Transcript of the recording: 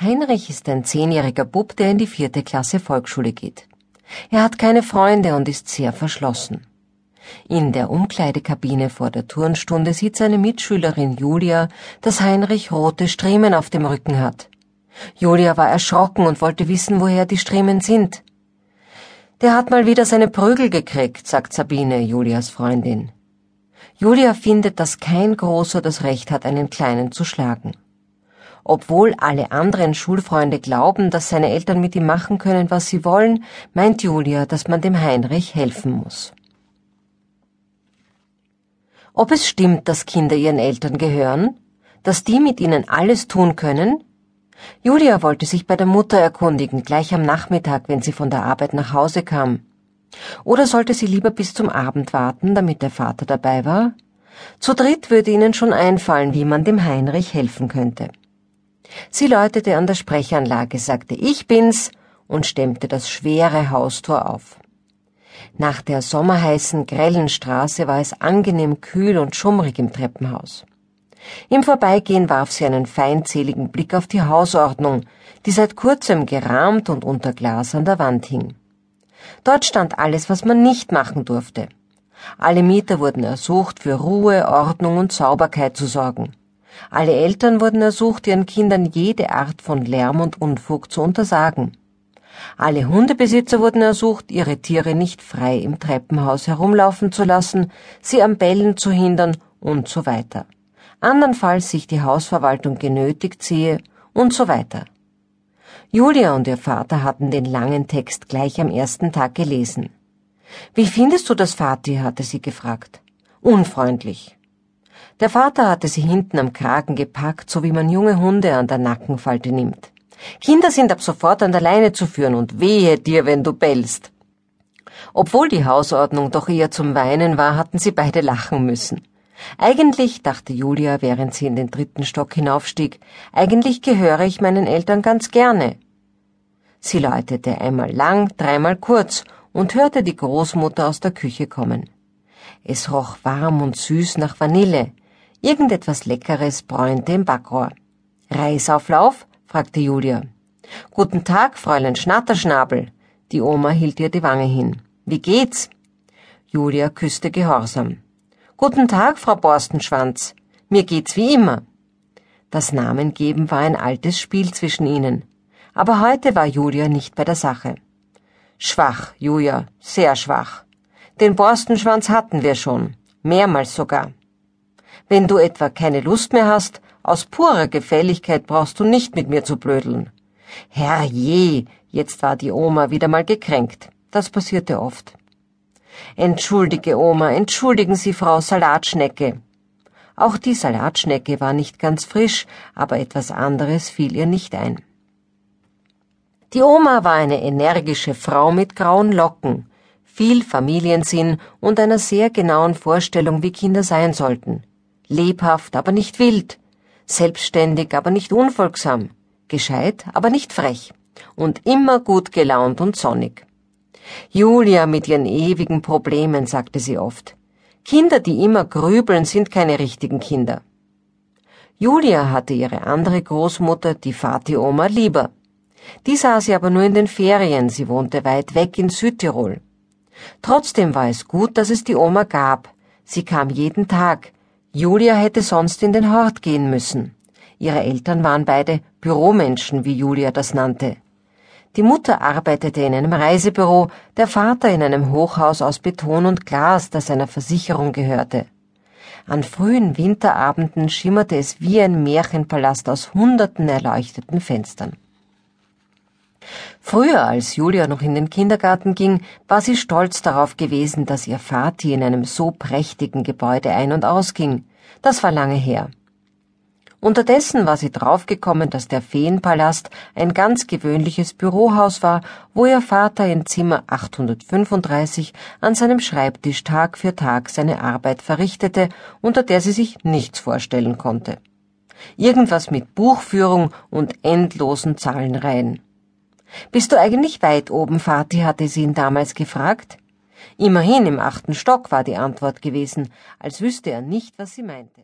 Heinrich ist ein zehnjähriger Bub, der in die vierte Klasse Volksschule geht. Er hat keine Freunde und ist sehr verschlossen. In der Umkleidekabine vor der Turnstunde sieht seine Mitschülerin Julia, dass Heinrich rote Striemen auf dem Rücken hat. Julia war erschrocken und wollte wissen, woher die Striemen sind. Der hat mal wieder seine Prügel gekriegt, sagt Sabine, Julias Freundin. Julia findet, dass kein Großer das Recht hat, einen Kleinen zu schlagen. Obwohl alle anderen Schulfreunde glauben, dass seine Eltern mit ihm machen können, was sie wollen, meint Julia, dass man dem Heinrich helfen muss. Ob es stimmt, dass Kinder ihren Eltern gehören? Dass die mit ihnen alles tun können? Julia wollte sich bei der Mutter erkundigen, gleich am Nachmittag, wenn sie von der Arbeit nach Hause kam. Oder sollte sie lieber bis zum Abend warten, damit der Vater dabei war? Zu dritt würde ihnen schon einfallen, wie man dem Heinrich helfen könnte. Sie läutete an der Sprechanlage, sagte Ich bin's und stemmte das schwere Haustor auf. Nach der sommerheißen, grellen Straße war es angenehm kühl und schummrig im Treppenhaus. Im Vorbeigehen warf sie einen feindseligen Blick auf die Hausordnung, die seit kurzem gerahmt und unter Glas an der Wand hing. Dort stand alles, was man nicht machen durfte. Alle Mieter wurden ersucht, für Ruhe, Ordnung und Sauberkeit zu sorgen. Alle Eltern wurden ersucht, ihren Kindern jede Art von Lärm und Unfug zu untersagen. Alle Hundebesitzer wurden ersucht, ihre Tiere nicht frei im Treppenhaus herumlaufen zu lassen, sie am Bellen zu hindern und so weiter. Andernfalls sich die Hausverwaltung genötigt sehe und so weiter. Julia und ihr Vater hatten den langen Text gleich am ersten Tag gelesen. Wie findest du das, Vati? hatte sie gefragt. Unfreundlich. Der Vater hatte sie hinten am Kragen gepackt, so wie man junge Hunde an der Nackenfalte nimmt. Kinder sind ab sofort an der Leine zu führen und wehe dir, wenn du bellst. Obwohl die Hausordnung doch eher zum Weinen war, hatten sie beide lachen müssen. Eigentlich, dachte Julia, während sie in den dritten Stock hinaufstieg, eigentlich gehöre ich meinen Eltern ganz gerne. Sie läutete einmal lang, dreimal kurz und hörte die Großmutter aus der Küche kommen. Es roch warm und süß nach Vanille, Irgendetwas Leckeres bräunte im Backrohr. Reisauflauf? fragte Julia. Guten Tag, Fräulein Schnatterschnabel. Die Oma hielt ihr die Wange hin. Wie geht's? Julia küsste gehorsam. Guten Tag, Frau Borstenschwanz. Mir geht's wie immer. Das Namengeben war ein altes Spiel zwischen ihnen. Aber heute war Julia nicht bei der Sache. Schwach, Julia, sehr schwach. Den Borstenschwanz hatten wir schon. Mehrmals sogar. Wenn du etwa keine Lust mehr hast, aus purer Gefälligkeit brauchst du nicht mit mir zu blödeln. Herrje, jetzt war die Oma wieder mal gekränkt. Das passierte oft. Entschuldige, Oma, entschuldigen Sie, Frau Salatschnecke. Auch die Salatschnecke war nicht ganz frisch, aber etwas anderes fiel ihr nicht ein. Die Oma war eine energische Frau mit grauen Locken, viel Familiensinn und einer sehr genauen Vorstellung, wie Kinder sein sollten lebhaft, aber nicht wild, selbstständig, aber nicht unfolgsam, gescheit, aber nicht frech und immer gut gelaunt und sonnig. Julia mit ihren ewigen Problemen, sagte sie oft. Kinder, die immer grübeln, sind keine richtigen Kinder. Julia hatte ihre andere Großmutter, die Vati-Oma, lieber. Die sah sie aber nur in den Ferien, sie wohnte weit weg in Südtirol. Trotzdem war es gut, dass es die Oma gab. Sie kam jeden Tag, Julia hätte sonst in den Hort gehen müssen. Ihre Eltern waren beide Büromenschen, wie Julia das nannte. Die Mutter arbeitete in einem Reisebüro, der Vater in einem Hochhaus aus Beton und Glas, das einer Versicherung gehörte. An frühen Winterabenden schimmerte es wie ein Märchenpalast aus hunderten erleuchteten Fenstern. Früher, als Julia noch in den Kindergarten ging, war sie stolz darauf gewesen, dass ihr Vati in einem so prächtigen Gebäude ein- und ausging. Das war lange her. Unterdessen war sie draufgekommen, dass der Feenpalast ein ganz gewöhnliches Bürohaus war, wo ihr Vater in Zimmer 835 an seinem Schreibtisch Tag für Tag seine Arbeit verrichtete, unter der sie sich nichts vorstellen konnte. Irgendwas mit Buchführung und endlosen Zahlenreihen. Bist du eigentlich weit oben, Vati? hatte sie ihn damals gefragt. Immerhin im achten Stock war die Antwort gewesen, als wüsste er nicht, was sie meinte.